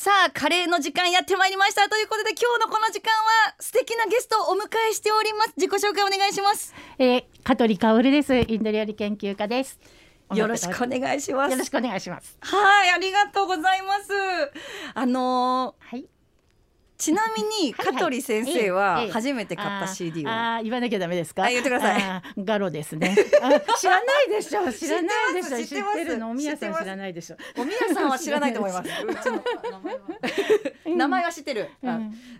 さあカレーの時間やってまいりました。ということで今日のこの時間は素敵なゲストをお迎えしております。自己紹介お願いします。えー、香取薫です。インド料理研究家です。よろしくお願いします。よろしくお願いします。はいありがとうございます。あのー、はいちなみに香取先生は初めて買った CD は、ああ言わなきゃダメですか？言ってください。ガロですね。知らないでしょ。知らないでしょ。知ってるの？おみやさん知らないでしょ。おみやさんは知らないと思います。名前は知ってる。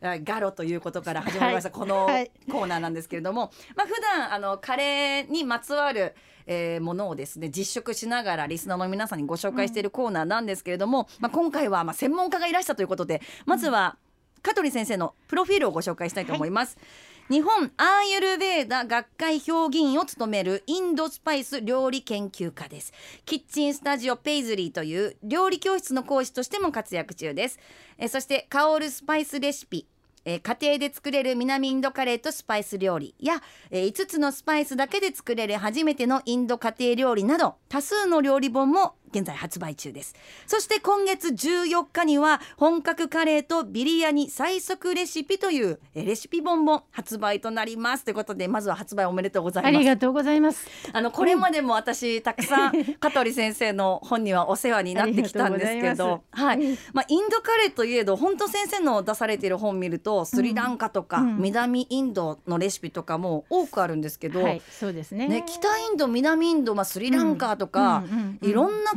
ガロということから始まりましたこのコーナーなんですけれども、まあ普段あのカレーにまつわるえー、ものをですね実食しながらリスナーの皆さんにご紹介しているコーナーなんですけれども、まあ今回はまあ専門家がいらしたということでまずは、うん香取先生のプロフィールをご紹介したいと思います、はい、日本アーユルベーダ学会評議員を務めるインドスパイス料理研究家です。キッチンスタジオペイズリーという料理教室の講師としても活躍中です。えそして香るスパイスレシピ。え、家庭で作れる南インドカレーとスパイス料理や、え、5つのスパイスだけで作れる初めてのインド家庭料理など多数の料理本も現在発売中です。そして今月14日には本格カレーとビリヤニ最速レシピというレシピ本も発売となりますということでまずは発売おめでとうございます。ありがとうございます。あのこれまでも私たくさん香取先生の本にはお世話になってきたんですけどはい。まあインドカレーといえど本当先生の出されている本見るとスリランカとか、南インドのレシピとかも多くあるんですけど、はい、そうですね。ね北インド南インドまあスリランカとか、いろんな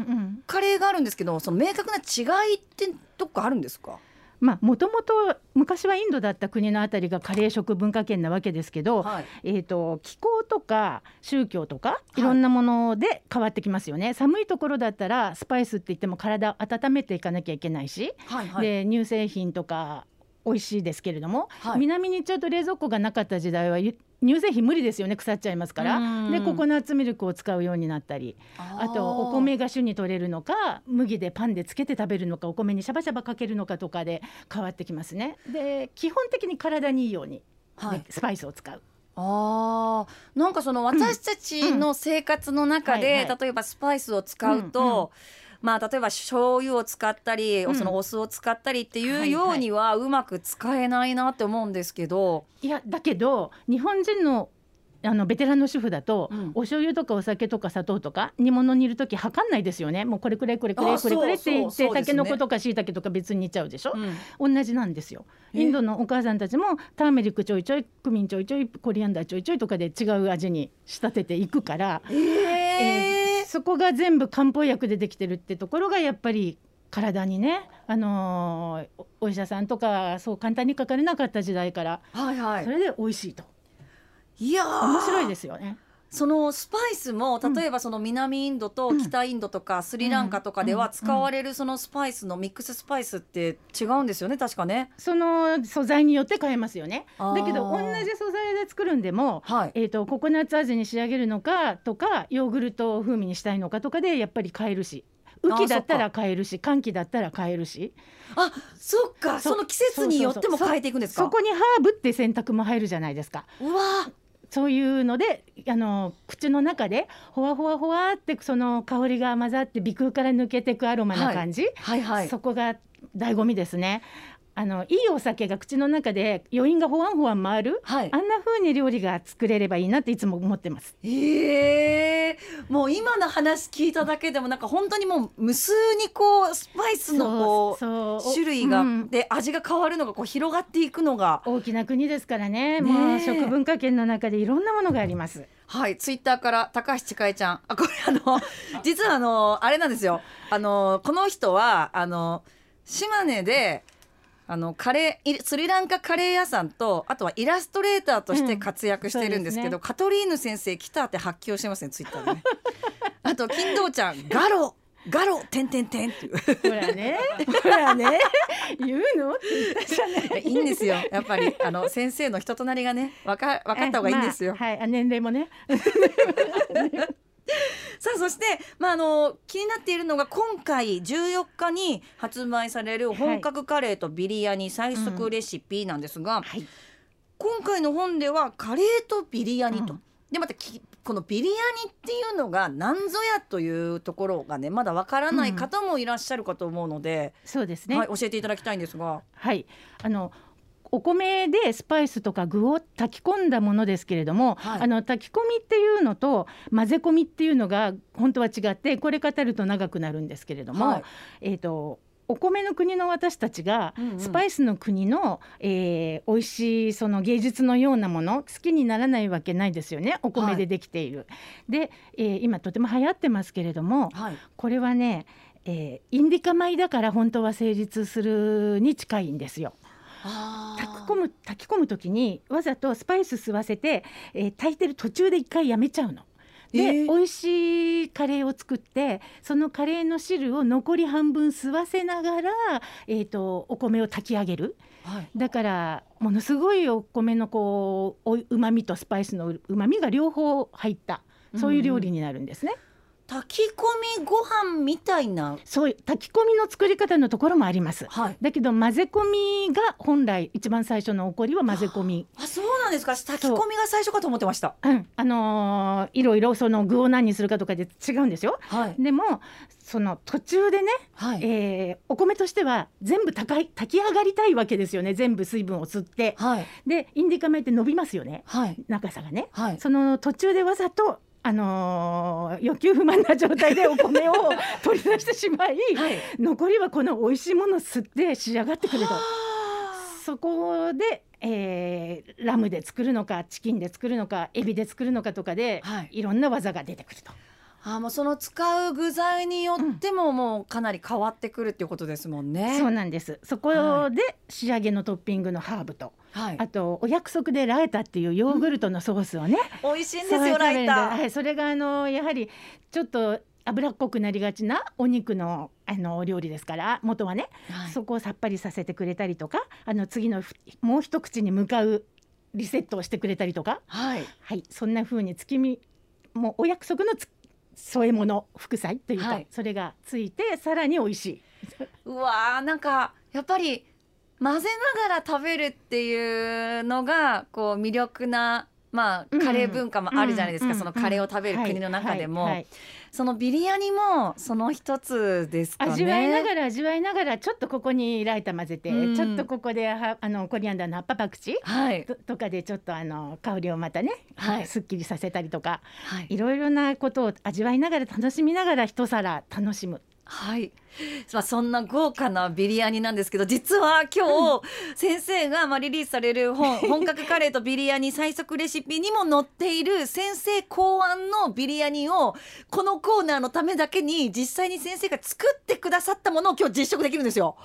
カレーがあるんですけどその明確な違いってどっかあるんですか？まあもともと昔はインドだった国のあたりがカレー食文化圏なわけですけど、はい、えーと、気候とか宗教とかい。ろんなもので変わってきますよね、はい、寒いところだったらスパイスって言っても体温めていかなきゃいけないし、はいはい、で乳製品とか美味しいですけれども、はい、南にちょっと冷蔵庫がなかった時代は乳製品無理ですよね腐っちゃいますから。でココナッツミルクを使うようになったり。あとお米が旬に取れるのか麦でパンでつけて食べるのかお米にシャバシャバかけるのかとかで変わってきますね。で基本的に体にいいように、はい、スパイスを使う。あなんかその私たちの生活の中で、例えばスパイスを使うと、うんうんまあ、例えば醤油を使ったり、うん、そのお酢を使ったりっていうようにはうまく使えないなって思うんですけど。いやだけど日本人のあのベテランの主婦だと、うん、お醤油とかお酒とか砂糖とか煮物にいる時測んないですよね。もうこれくらいこれくらいこれくらいって言ってたけのことかしいたけとか別に煮ちゃうでしょ、うん、同じなんですよ。インドのお母さんたちもターメリックちょいちょいクミンちょいちょいコリアンダーちょいちょいとかで違う味に仕立てていくから、えー、えーそこが全部漢方薬でできてるってところがやっぱり体にね、あのー、お医者さんとかそう簡単にかかれなかった時代から、はいはい、それで美味しいと。いや面白いですよね。そのスパイスも例えばその南インドと北インドとかスリランカとかでは使われるそのスパイスのミックススパイスって違うんですよね確かね。その素材によって変えますよね。だけど同じ素材で作るんでも、はい、えーと、ココナッツ味に仕上げるのかとかヨーグルト風味にしたいのかとかでやっぱり変えるし。雨季だったら変えるし寒気だったら変えるし。あそっか。その季節によっても変えていくんですか？そこにハーブって選択も入るじゃないですか。うわそういうのであの口の中でほわほわほわってその香りが混ざって鼻腔から抜けていくアロマな感じ、はいはいはい、そこが醍醐味ですね。あのいいお酒が口の中で余韻がほわんほわん回る、はい、あんな風に料理が作れればいいなっていつも思ってます。えー、もう今の話聞いただけでもなんか本当にもう無数にこうスパイスのこう種類が、うん、で味が変わるのがこう広がっていくのが。大きな国ですからね。もう食文化圏の中でいろんなものがあります。はい、ツイッターから高橋千佳恵ちゃん、あ、これあの実はあのあれなんですよ。あのこの人はあの島根であのカレースリランカカレー屋さんとあとはイラストレーターとして活躍してるんですけど、うんね、カトリーヌ先生来たって発揮をしてますねツイッターでね。あと金堂ちゃんガロガロてんてんてんっていう。ほらね。ほらね。言うの？いいんですよ。やっぱりあの先生の人となりがねわか分かった方がいいんですよ、まあ、はい。年齢もね さあそして、まあ、あの気になっているのが今回14日に発売される本格カレーとビリヤニ最速レシピなんですが、はい、今回の本ではカレーとビリヤニと、うん、でまたこのビリヤニっていうのが何ぞやというところがねまだわからない方もいらっしゃるかと思うので、うん、そうですね、はい、教えていただきたいんですが。はい。あのお米でスパイスとか具を炊き込んだものですけれども、はい、あの炊き込みっていうのと混ぜ込みっていうのが本当は違ってこれ語ると長くなるんですけれども、はい、えっ、ー、とお米の国の私たちがスパイスの国の、えー、美味しいその芸術のようなもの好きにならないわけないですよねお米でできている。はい、で、えー、今とても流行ってますけれども、はい、これはね、えー、インディカ米だから本当は成立するに近いんですよ。炊き込む炊き込む時にわざとスパイス吸わせて、えー、炊いてる途中で一回やめちゃうの。で、えー、美味しいカレーを作ってそのカレーの汁を残り半分吸わせながら、えーと、お米を炊き上げる、はい、だからものすごいお米のこううまみとスパイスのうまみが両方入った。そういう料理になるんですね。うん炊き込みご飯みたいな。そう炊き込みの作り方のところもあります、はい、だけど混ぜ込みが本来一番最初の起こりは混ぜ込み。あそうなんですか。炊き込みが最初かと思ってました。うん。あのー、いろいろその具を何にするかとかで違うんですよ、はい、でもその途中でね、はい、えー、お米としては全部高い炊き上がりたいわけですよね。全部水分を吸って、はい、でインディカ米って伸びますよね、はい、長さがね、はい、その途中でわざとあのー、欲求不満な状態でお米を取り出してしまい、はい、残りはこの美味しいものを吸って仕上がってくると。そこで、えー、ラムで作るのかチキンで作るのかエビで作るのかとかで、はい、いろんな技が出てくると。あもうその使う具材によってももうかなり変わってくるっていうことですもんね。そうなんです。そこで仕上げのトッピングのハーブと、はい、あとお約束でラエタっていうヨーグルトのソースをね、うん、美味しいんですよラエタ。はい、それがあのやはりちょっと脂っこくなりがちなお肉のあのお料理ですから元はね、はい、そこをさっぱりさせてくれたりとかあの次のもう一口に向かうリセットをしてくれたりとか、はい、はい、そんな風に月見もうお約束の添え物副菜というか、はい、それがついてさらに美味しい。うわーなんかやっぱり混ぜながら食べるっていうのがこう魅力なまあカレー文化もあるじゃないですか、うん、そのカレーを食べる国の中でも。そのビリヤニもその一つですかね。味わいながら味わいながらちょっとここにライタ混ぜて、うん、ちょっとここではあのコリアンダーの葉っぱパクチー、はい、ととかでちょっとあの香りをまたね、はい、すっきりさせたりとか、はい、いろいろなことを味わいながら楽しみながら一皿楽しむ。はい。まあ、そんな豪華なビリヤニなんですけど実は今日先生がまあリリースされる本「本格カレーとビリヤニ最速レシピ」にも載っている先生考案のビリヤニをこのコーナーのためだけに実際に先生が作ってくださったものを今日実食できるんですよ。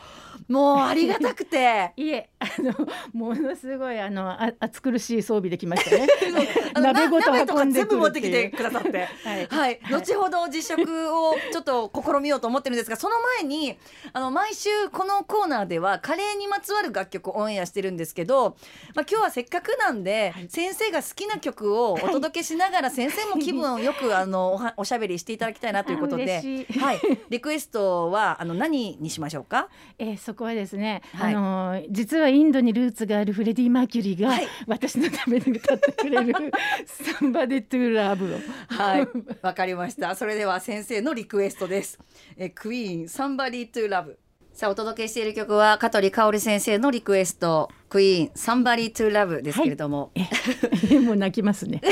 もうありがたくて。いえあのものすごいあのあ暑苦しい装備できましたね。鍋ごと運んで全部持ってきてくださって。はい、はい、後ほど実食をちょっと試みようと思ってるんですがその前にあの毎週このコーナーではカレーにまつわる楽曲をオンエアしてるんですけど、まあ、今日はせっかくなんで、はい、先生が好きな曲を お届けしながら、先生も気分をよくあのおおしゃべりしていただきたいなとい。うことで、はい、リクエストはあの何にしましょうか、えー、そこはですね、はい、あの実はインドにルーツがあるフレディ・マーキュリーが、はい、私のために歌ってくれる「Somebody to Love」を。はい。わかりました。それでは先生のリクエストです。えクイーン「Somebody to Love」さあお届けしている曲は香取薫先生のリクエスト「クイーン Somebody to Love」ですけれども、はい、もう泣きますね。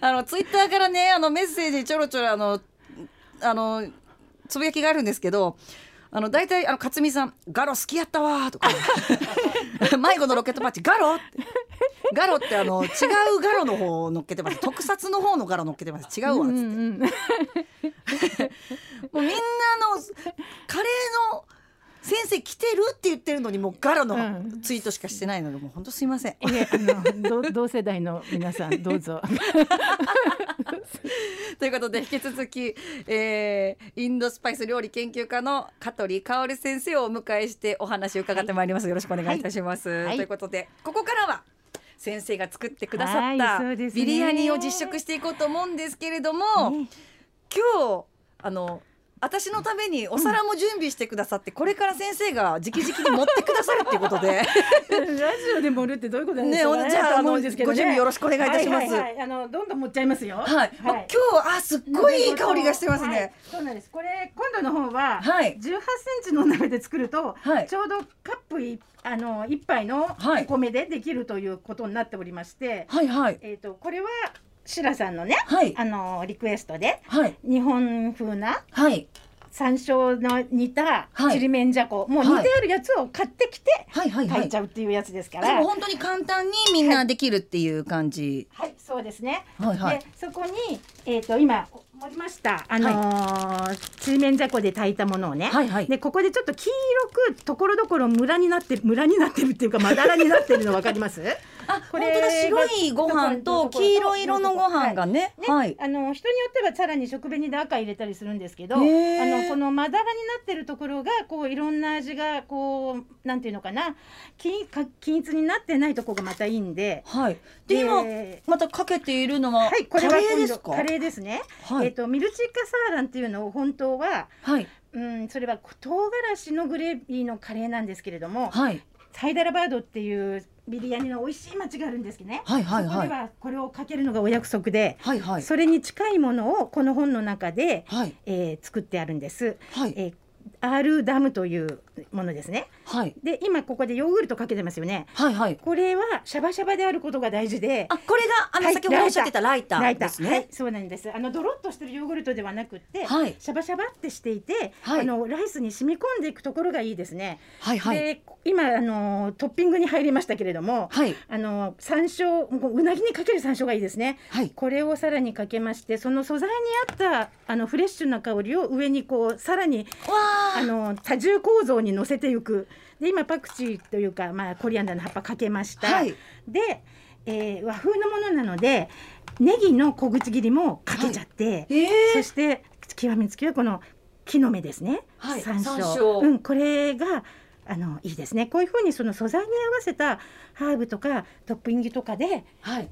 あのツイッターからねあのメッセージちょろちょろあのあのつぶやきがあるんですけどあの大体あの勝美さん「ガロ好きやったわ」とか「迷子のロケットパッチガロ」って。ガロってあの違うガロの方を乗っけてます。特撮の方のガロ乗っけてます。違うわっつって、うんうん、もうみんなのカレーの先生来てるって言ってるのにもうガラのツイートしかしてないので、もう本当すいません。いえあの 同世代の皆さんどうぞ。ということで引き続き、えー、インドスパイス料理研究家の香取香先生をお迎えしてお話を伺ってまいります、はい、よろしくお願いいたします、はい、ということでここからは先生が作ってくださったビリヤニを実食していこうと思うんですけれども、今日あの私のためにお皿も準備してくださって、これから先生が直々に持ってくださるっていうことで。ラジオで盛るってどういうことなんですかね。じゃああの、ご準備よろしくお願いいたします、はいはいはい、あのどんどん持っちゃいますよ。はい、はい、今日あすっごいいい香りがしてますね、そうなんです。これ今度の方は18センチの鍋で作ると、ちょうどカップ一あの一杯のお米でできるということになっておりまして、はいはい、えっ、ー、とこれはシラさんのね、はい、あのリクエストで、はい、日本風な、はい、山椒の煮たちりめんじゃこ、もう煮てあるやつを買ってきて炊いちゃうっていうやつですから、はいはい、本当に簡単にみんなできるっていう感じ。はい、そうですね、はいはい、でそこに、えーと、今盛りましたあのーちりめんじゃこで炊いたものをね、はいはい、でここでちょっと黄色くところどころムラになってムラになってるっていうかまだらになってるの分かります？あこれ本当だ。白いご飯と黄色色のご飯がね、はい、あの人によってはさらに食紅で赤入れたりするんですけどあのこのまだらになってるところがこういろんな味がこうなんていうのかな。均均一になってないところがまたいいんで、はい、で今またかけているのは、はい、これはカレーですか？カレーですね、はい、えっ、ー、とミルチッカサーランっていうのを本当は、はい、うんそれは唐辛子のグレービーのカレーなんですけれども、はい、ハイダラバードっていうビリヤニの美味しい町があるんですけどね、はいはいはい、そこではこれをかけるのがお約束で、はいはい、それに近いものをこの本の中で、はい、えー、作ってあるんです。はい、えーアールダムというものですね。はい。で今ここでヨーグルトかけてますよね。はいはい。これはシャバシャバであることが大事で。あこれがあの、はい、先ほどおっしゃってたライターですね。はい、そうなんです。あのドロッとしてるヨーグルトではなくて、はい、シャバシャバってしていて、はい、あのライスに染み込んでいくところがいいですね。はいはい。で今あのトッピングに入りましたけれども、はい。あの山椒うなぎにかける山椒がいいですね。はい。これをさらにかけまして、その素材に合ったあのフレッシュな香りを上にこうさらにあの多重構造に乗せていく。で今パクチーというか、まあ、コリアンダーの葉っぱかけました、はい、で、えー、和風のものなのでネギの小口切りもかけちゃって、はい。えー、そして極めつきはこの木の芽ですね、はい、山椒。うん、これがあのいいですね。こういうふうにその素材に合わせたハーブとかトッピングとかで、はい、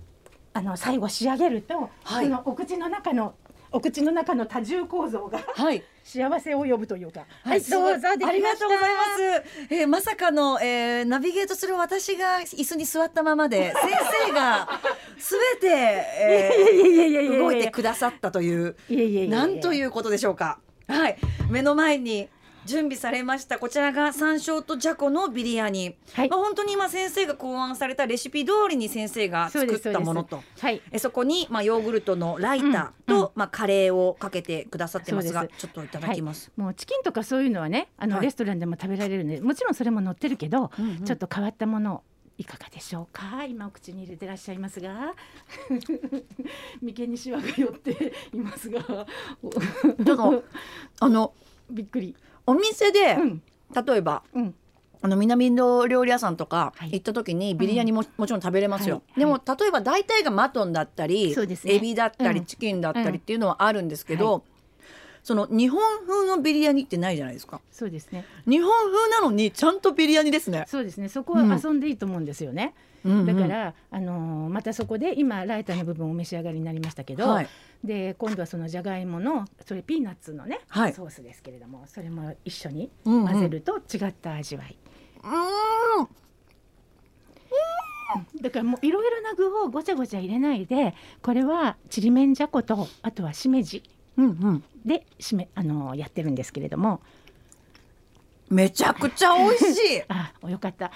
あの最後仕上げると、はい、そのお口の中のお口の中の多重構造が、はい、幸せを呼ぶというか。はい、どうぞありがとうございます。えー、まさかの、えー、ナビゲートする私が椅子に座ったままで、先生がすべて、えー、動いてくださったという、なんということでしょうか。はい、目の前に準備されました。こちらが山椒とじゃこのビリヤニ、はい、まあ、本当に今先生が考案されたレシピ通りに先生が作ったものと。そ,、はい、えそこに、まあ、ヨーグルトのライターと、うん、まあ、カレーをかけてくださってますがちょっといただきます、はい、もうチキンとかそういうのはねあの、レストランでも食べられるんでもちろんそれも載ってるけど、うんうん、ちょっと変わったものいかがでしょうか？今お口に入れてらっしゃいますが。眉間にしわが寄っていますが。あのびっくりお店で、うん、例えば、うん、あの南インド料理屋さんとか行った時にビリヤニも,、もちろん食べれますよ、はい、でも例えば大体がマトンだったり、ね、エビだったり、チキンだったりっていうのはあるんですけど、はい、その日本風のビリヤニってないじゃないですか。そうですね。日本風なのにちゃんとビリヤニですね。そうですね。そこは遊んでいいと思うんですよね、だから、あのー、またそこで今ライターの部分をお召し上がりになりましたけど、はい、で今度はそのじゃがいものそれピーナッツのね、はい、ソースですけれどもそれも一緒に混ぜると違った味わい。うん。だからもういろいろな具をごちゃごちゃ入れないでこれはちりめんじゃことあとはしめじでしめ、あのやってるんですけれども。めちゃくちゃ美味しい。あよかった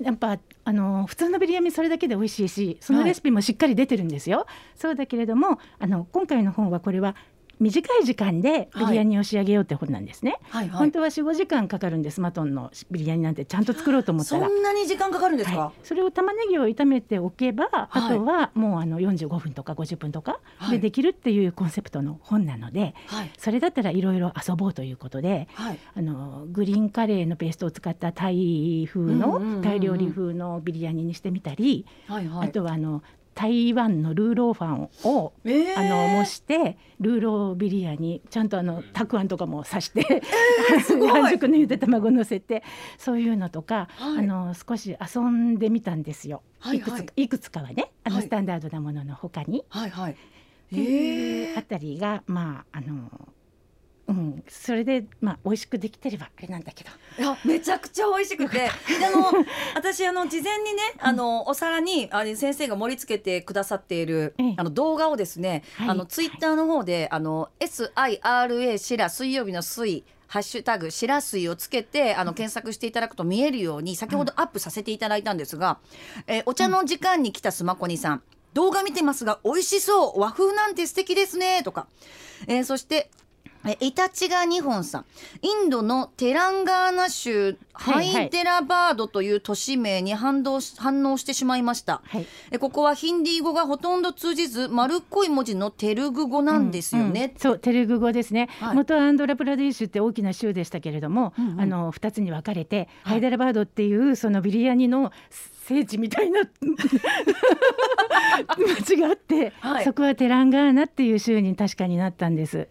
やっぱあの普通のビリヤニそれだけで美味しいしそのレシピもしっかり出てるんですよ、はい、そうだけれどもあの今回の本はこれは短い時間でビリヤニを仕上げようって本なんですね、はいはい。はい、本当は45時間かかるんですマトンのビリヤニなんてちゃんと作ろうと思ったら。そんなに時間かかるんですか、はい、それを玉ねぎを炒めておけば、あとはもうあの45分とか50分とかでできるっていうコンセプトの本なので、それだったらいろいろ遊ぼうということで、あのグリーンカレーのペーストを使ったタイ風の、タイ料理風のビリヤニにしてみたり、はいはい、あとはあの台湾のルーローファンを、えー、あの模してルーロービリヤにちゃんとあのたくあんとかも刺して、えー、半熟のゆで卵乗せてそういうのとか、はい、あの少し遊んでみたんですよ、はいはい、いくついくつかはねあのスタンダードなもののほかに。はいはい、っていうあたりがまああのうん、それでまあ美味しくできてればあれなんだけど。いやめちゃくちゃ美味しくて。であの私あの事前にねあのお皿にあ先生が盛り付けてくださっている、あの動画をですね、はい、あのツイッターの方であの SIRA シラ水曜日の水ハッシュタグしらすいをつけてあの検索していただくと見えるように先ほどアップさせていただいたんですが、うん、えー、お茶の時間に来たスマコニさん動画見てますが美味しそう。和風なんて素敵ですね。とか、えー、そしてえイタチガ2本さん。インドのテランガーナ州ハイデラバードという都市名に反応し反応してしまいました、はい、えここはヒンディー語がほとんど通じず丸っこい文字のテルグ語なんですよね、うん。うん、そうテルグ語ですね、はい、元アンドラプラディッシュって大きな州でしたけれども、うんうん、あの2つに分かれて、はい、ハイデラバードっていうそのビリヤニの聖地みたいな。町があって、はい、そこはテランガーナっていう州に確かになったんです。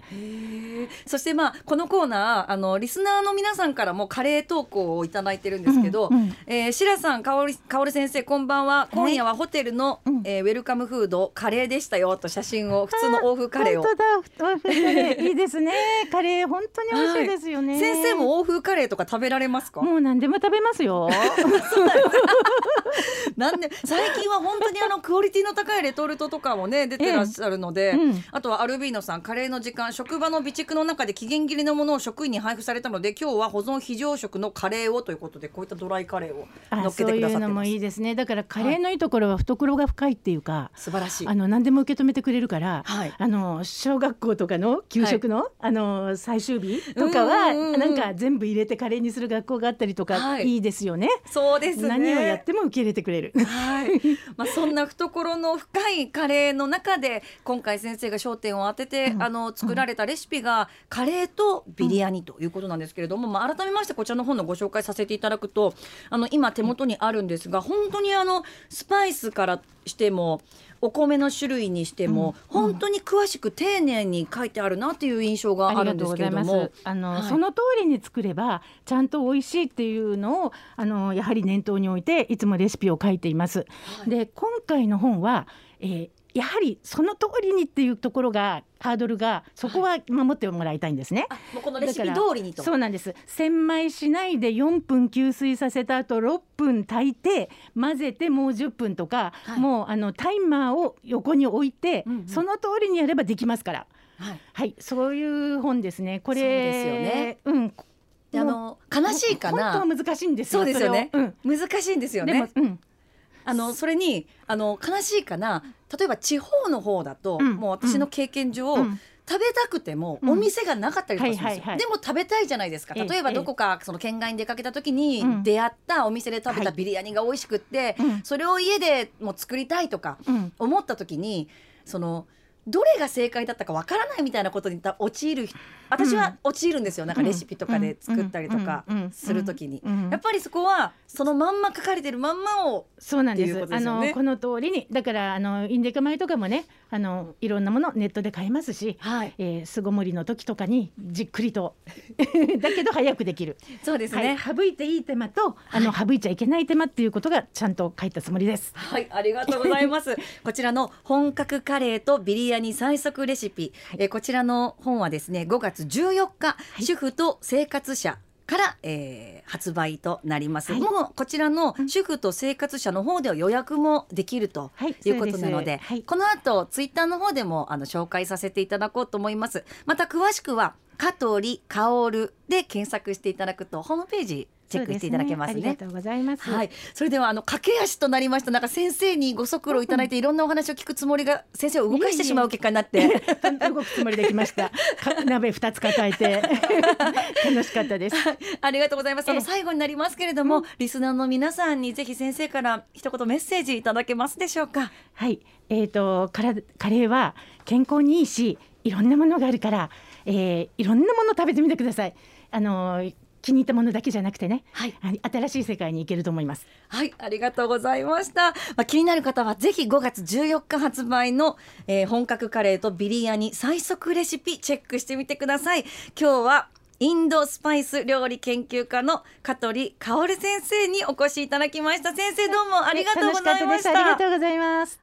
そしてまあこのコーナーあのリスナーの皆さんからもカレー投稿をいただいてるんですけど、うんうん、えー、白さんかおりかおる先生こんばんは。今夜はホテルの、はい、えー、ウェルカムフードカレーでしたよと写真を普通の欧風カレーを。本当だ。カレーいいですね。カレー本当に美味しいですよね、はい、先生も欧風カレーとか食べられますか？もう何でも食べますよ。なんで最近は本当にあのクオリティの高いレトルトとかもね出てらっしゃるので、ええうん、あとはアルビーノさんカレーの時間職場の備蓄の中で期限切れのものを職員に配布されたので今日は保存非常食のカレーをということでこういったドライカレーを乗っけてくださってもいいですね。だからカレーのいいところは懐が深いっていうか、はい、素晴らしい。あの何でも受け止めてくれるから、はい、あの小学校とかの給食のはい、あの最終日とかはなんか全部入れてカレーにする学校があったりとか、い、いですよね。そうです、ね、何をやっても受け入れてくれる。はい。まあそんな懐の深いカレーの中で今回先生が焦点を当てて、うん、あの作られたレシピがカレーとビリヤニということなんですけれども、まあ、改めましてこちらの本のご紹介させていただくとあの今手元にあるんですが本当にあのスパイスからしてもお米の種類にしても、うん、本当に詳しく丁寧に書いてあるなっていう印象があるんですけれども。あの、はい、その通りに作ればちゃんと美味しいっていうのをあのやはり念頭に置いていつもレシピを書いています。はい、で今回の本は、えー、やはりその通りにっていうところがハードルがそこは守ってもらいたいんですね。はい、もうこのレシピ通りにと。そうなんです。千枚しないで4分吸水させた後6分炊いて混ぜてもう10分とか、はい、もうあのタイマーを横に置いて、うんうん、その通りにやればできますから。はい、はい、そういう本ですね。これですよね。うん。あの悲しいかな。本当は難しいんですよ。そうですよね。うん、難しいんですよね。うん、あのそれにあの悲しいかな例えば地方の方だと、うん、もう私の経験上、うん、食べたくてもお店がなかったりとかするんですよ、でも食べたいじゃないですか。例えばどこかその県外に出かけた時に出会ったお店で食べたビリヤニが美味しくって、それを家でも作りたいとか思った時にそのどれが正解だったかわからないみたいなことに陥る私は陥るんですよ、なんかレシピとかで作ったりとかする時に、やっぱりそこはそのまんま書かれてるまんまをそうなんです、ね、あのこの通りにだからあのインデカ米とかもねあのいろんなものネットで買えますし、はい。えー、巣ごもりの時とかにじっくりと だけど早くできる。そうですね、はい、省いていい手間とあの、省いちゃいけない手間っていうことがちゃんと書いたつもりです。はい。ありがとうございます。こちらの本格カレーとビリヤニ最速レシピ、はい、えこちらの本はですね5月14日、はい、主婦と生活者から、えー、発売となります、はい、もうこちらの主婦と生活者の方では予約もできるということなのではい、この後ツイッターの方でもあの紹介させていただこうと思います。また詳しくは香取薫で検索していただくとホームページチェックしていただけますね。すねありがとうございます。はい。それではあの駆け足となりました。なんか先生にご足労いただいていろんなお話を聞くつもりが先生を動かしてしまう結果になって、動くつもりできました。鍋二つ抱えて 楽しかったです。ありがとうございます。あの最後になりますけれども、リスナーの皆さんにぜひ先生から一言メッセージいただけますでしょうか？はい。えっ、ー、とカラカレーは健康にいいし、いろんなものがあるから、えー、いろんなもの食べてみてください。あの気に入ったものだけじゃなくてね、はい、新しい世界に行けると思います。はいありがとうございました、まあ、気になる方はぜひ5月14日発売の、えー、本格カレーとビリヤニ最速レシピチェックしてみてください。今日はインドスパイス料理研究家の香取薫先生にお越しいただきました。先生どうもありがとうございました。ありがとうございます